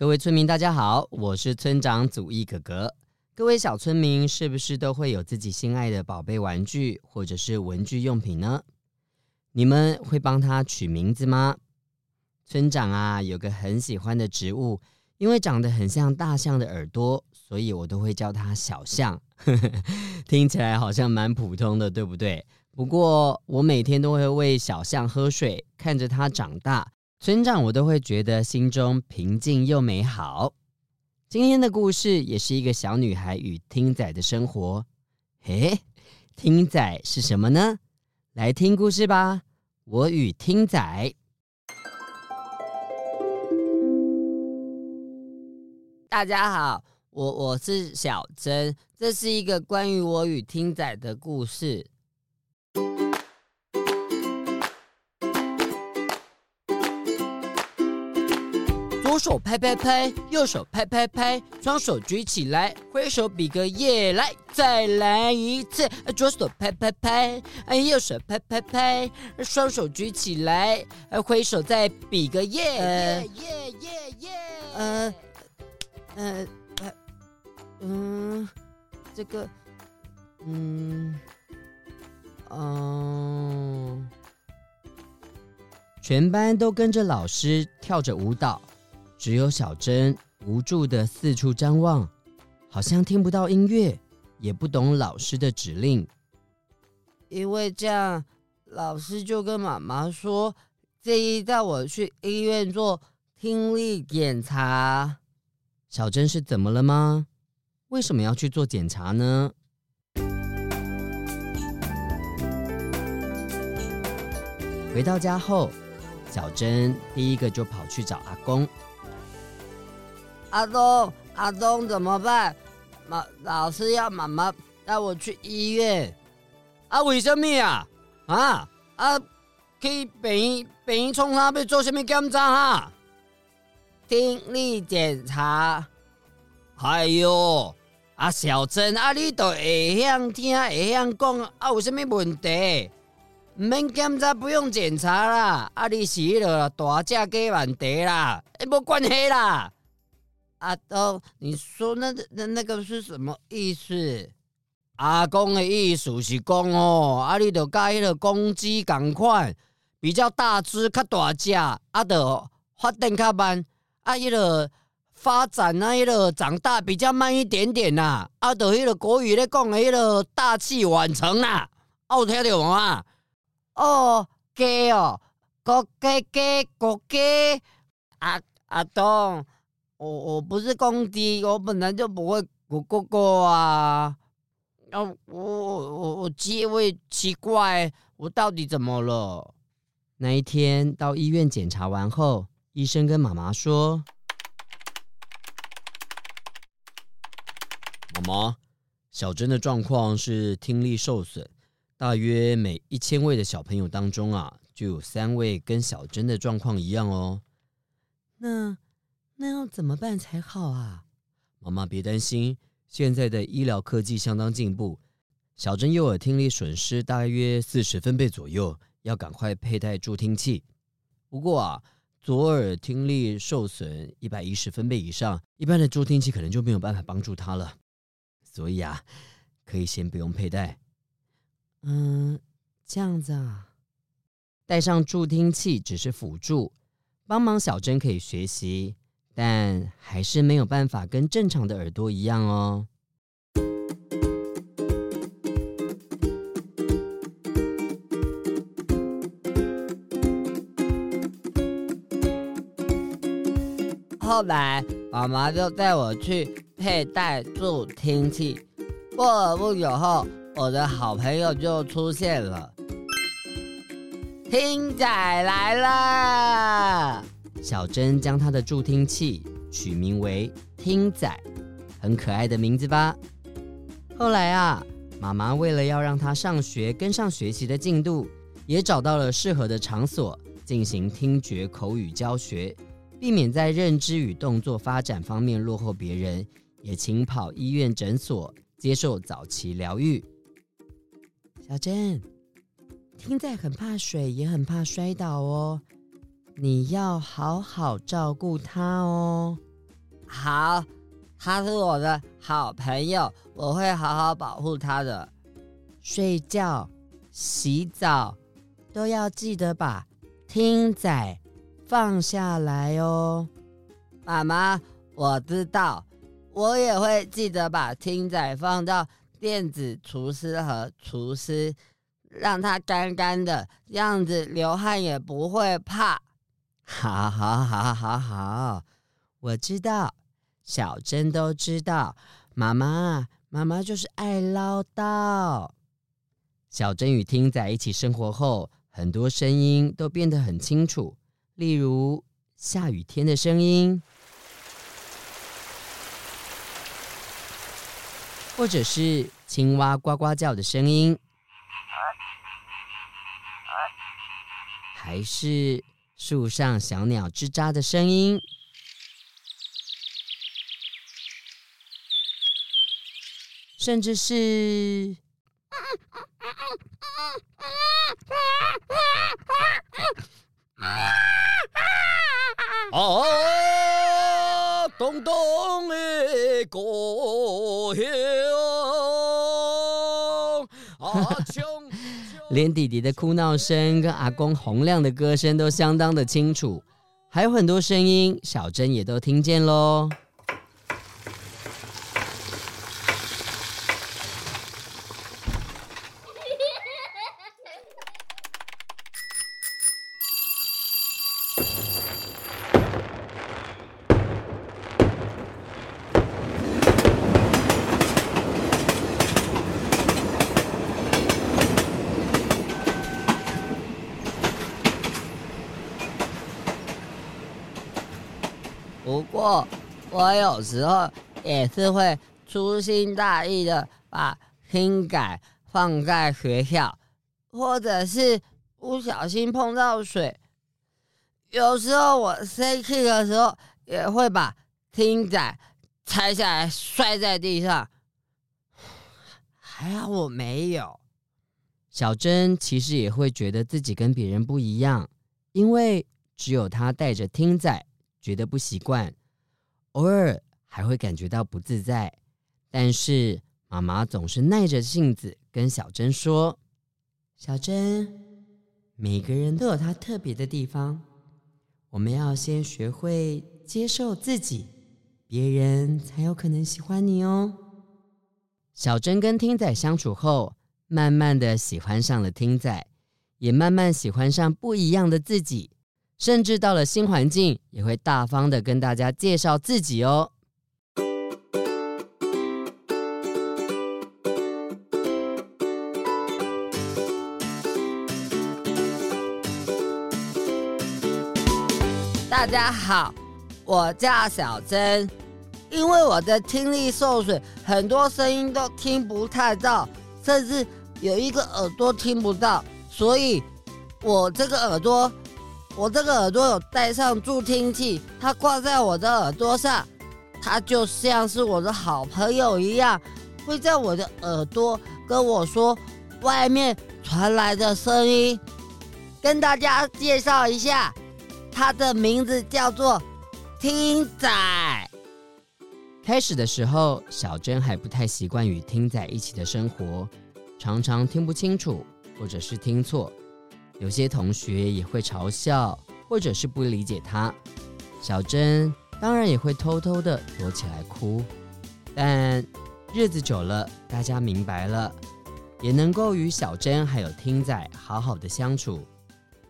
各位村民，大家好，我是村长祖义哥哥。各位小村民，是不是都会有自己心爱的宝贝玩具或者是文具用品呢？你们会帮它取名字吗？村长啊，有个很喜欢的植物。因为长得很像大象的耳朵，所以我都会叫它小象。听起来好像蛮普通的，对不对？不过我每天都会喂小象喝水，看着它长大，村长我都会觉得心中平静又美好。今天的故事也是一个小女孩与听仔的生活。嘿，听仔是什么呢？来听故事吧，我与听仔。大家好，我我是小珍，这是一个关于我与听仔的故事。手拍拍拍，右手拍拍拍，双手举起来，挥手比个耶，来，再来一次。左手拍拍拍，右手拍拍拍，双手举起来，挥手再比个耶，耶耶耶耶，呃。呃，嗯，这个，嗯，嗯，全班都跟着老师跳着舞蹈，只有小珍无助的四处张望，好像听不到音乐，也不懂老师的指令。因为这样，老师就跟妈妈说，建议带我去医院做听力检查。小珍是怎么了吗？为什么要去做检查呢？回到家后，小珍第一个就跑去找阿公。阿东，阿东怎么办？妈，老师要妈妈带我去医院。啊，为什么啊？啊啊，去病院病院冲他要做什么检查哈？听力检查，哎呦，啊小珍，啊你都会晓听，会晓讲，啊有什么问题？唔免检查，不用检查啦。啊你死了大只鸡问题啦，诶，没关系啦。阿东，你说那那那个是什么意思？阿公的意思是讲哦，啊你就跟迄个公鸡同款，比较大只，较大只，啊就发展较慢。啊，迄个发展啊，迄个长大比较慢一点点呐。啊，就迄个国语咧讲的迄个大器晚成呐。有听到吗？哦，鸡哦，国鸡鸡国鸡。阿阿东，我我不是公鸡，我本来就不会咕咕咕啊。啊，我我我鸡会奇怪，我到底怎么了？那一天到医院检查完后。医生跟妈妈说：“妈妈，小珍的状况是听力受损，大约每一千位的小朋友当中啊，就有三位跟小珍的状况一样哦。那那要怎么办才好啊？妈妈别担心，现在的医疗科技相当进步，小珍右耳听力损失大约四十分贝左右，要赶快佩戴助听器。不过啊。”左耳听力受损一百一十分贝以上，一般的助听器可能就没有办法帮助他了。所以啊，可以先不用佩戴。嗯，这样子啊，戴上助听器只是辅助，帮忙小珍可以学习，但还是没有办法跟正常的耳朵一样哦。后来，妈妈就带我去佩戴助听器。过了不久后，我的好朋友就出现了。听仔来了。小珍将她的助听器取名为听仔，很可爱的名字吧？后来啊，妈妈为了要让她上学跟上学习的进度，也找到了适合的场所进行听觉口语教学，避免在认知与动作发展方面落后别人，也勤跑医院诊所接受早期疗愈。小珍，听仔很怕水，也很怕摔倒哦，你要好好照顾他哦。好，他是我的好朋友，我会好好保护他的。睡觉、洗澡都要记得把听仔放下来哦。妈妈，我知道，我也会记得把听仔放到电子除湿和除湿，让它干干的，这样子流汗也不会怕。好，好，好，好，好，我知道，小珍都知道，妈妈，妈妈就是爱唠叨。小珍与听仔一起生活后，很多声音都变得很清楚，例如下雨天的声音，或者是青蛙呱呱叫的声音，还是树上小鸟吱喳的声音，甚至是啊，咚咚的歌响，啊，连弟弟的哭闹声跟阿公洪亮的歌声都相当的清楚，还有很多声音，小珍也都听见喽。过，我有时候也是会粗心大意的把听仔放在学校，或者是不小心碰到水。有时候我生气的时候，也会把听仔拆下来摔在地上。还好我没有。小珍其实也会觉得自己跟别人不一样，因为只有她带着听仔。觉得不习惯，偶尔还会感觉到不自在，但是妈妈总是耐着性子跟小珍说：“小珍，每个人都有他特别的地方，我们要先学会接受自己，别人才有可能喜欢你哦。”小珍跟听仔相处后，慢慢的喜欢上了听仔，也慢慢喜欢上不一样的自己。甚至到了新环境，也会大方的跟大家介绍自己哦。大家好，我叫小珍，因为我的听力受损，很多声音都听不太到，甚至有一个耳朵听不到，所以我这个耳朵。我这个耳朵有戴上助听器，它挂在我的耳朵上，它就像是我的好朋友一样，会在我的耳朵跟我说外面传来的声音。跟大家介绍一下，它的名字叫做听仔。开始的时候，小珍还不太习惯与听仔一起的生活，常常听不清楚，或者是听错。有些同学也会嘲笑，或者是不理解他。小珍当然也会偷偷的躲起来哭。但日子久了，大家明白了，也能够与小珍还有听仔好好的相处。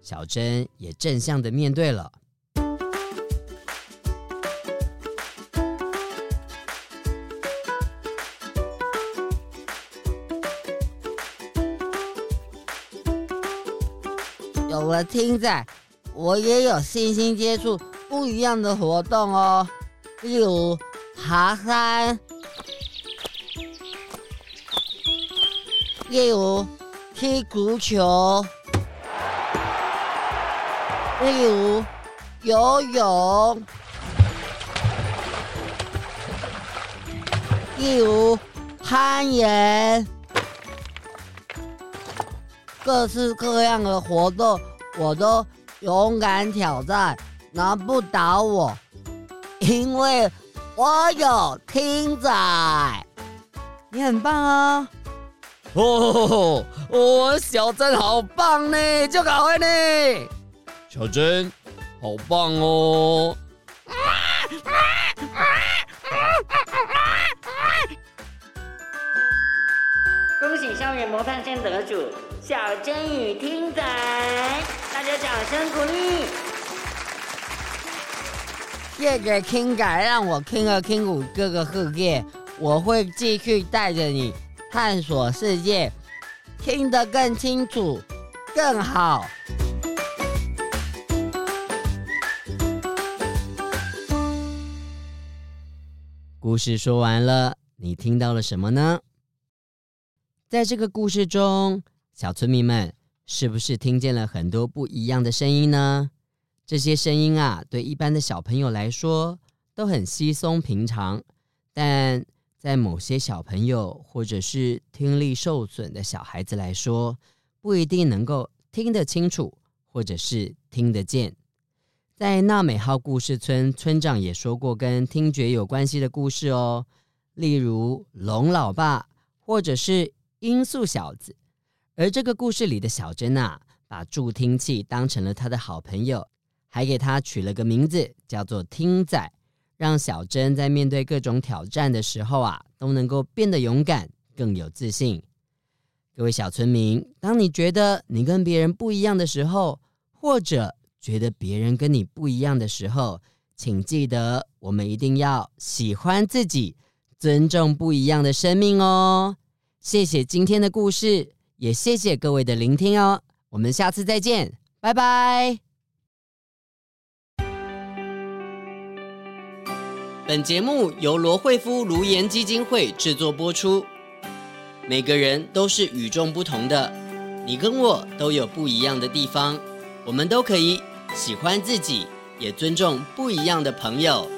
小珍也正向的面对了。我听仔，我也有信心接触不一样的活动哦，例如爬山，例如踢足球，例如游泳，例如攀岩。各式各样的活动，我都勇敢挑战，难不倒我，因为我有听仔。你很棒哦！哦，哦，小珍好棒呢，就搞会呢。小珍，好棒哦！恭喜校园模范生得主。小珍与听仔，大家掌声鼓励。谢谢听仔，让我听了听五这个世界，我会继续带着你探索世界，听得更清楚，更好。故事说完了，你听到了什么呢？在这个故事中。小村民们是不是听见了很多不一样的声音呢？这些声音啊，对一般的小朋友来说都很稀松平常，但在某些小朋友或者是听力受损的小孩子来说，不一定能够听得清楚，或者是听得见。在纳美号故事村，村长也说过跟听觉有关系的故事哦，例如龙老爸，或者是音速小子。而这个故事里的小珍啊，把助听器当成了他的好朋友，还给他取了个名字，叫做听仔，让小珍在面对各种挑战的时候啊，都能够变得勇敢，更有自信。各位小村民，当你觉得你跟别人不一样的时候，或者觉得别人跟你不一样的时候，请记得，我们一定要喜欢自己，尊重不一样的生命哦。谢谢今天的故事。也谢谢各位的聆听哦，我们下次再见，拜拜。本节目由罗慧夫卢颜基金会制作播出。每个人都是与众不同的，你跟我都有不一样的地方，我们都可以喜欢自己，也尊重不一样的朋友。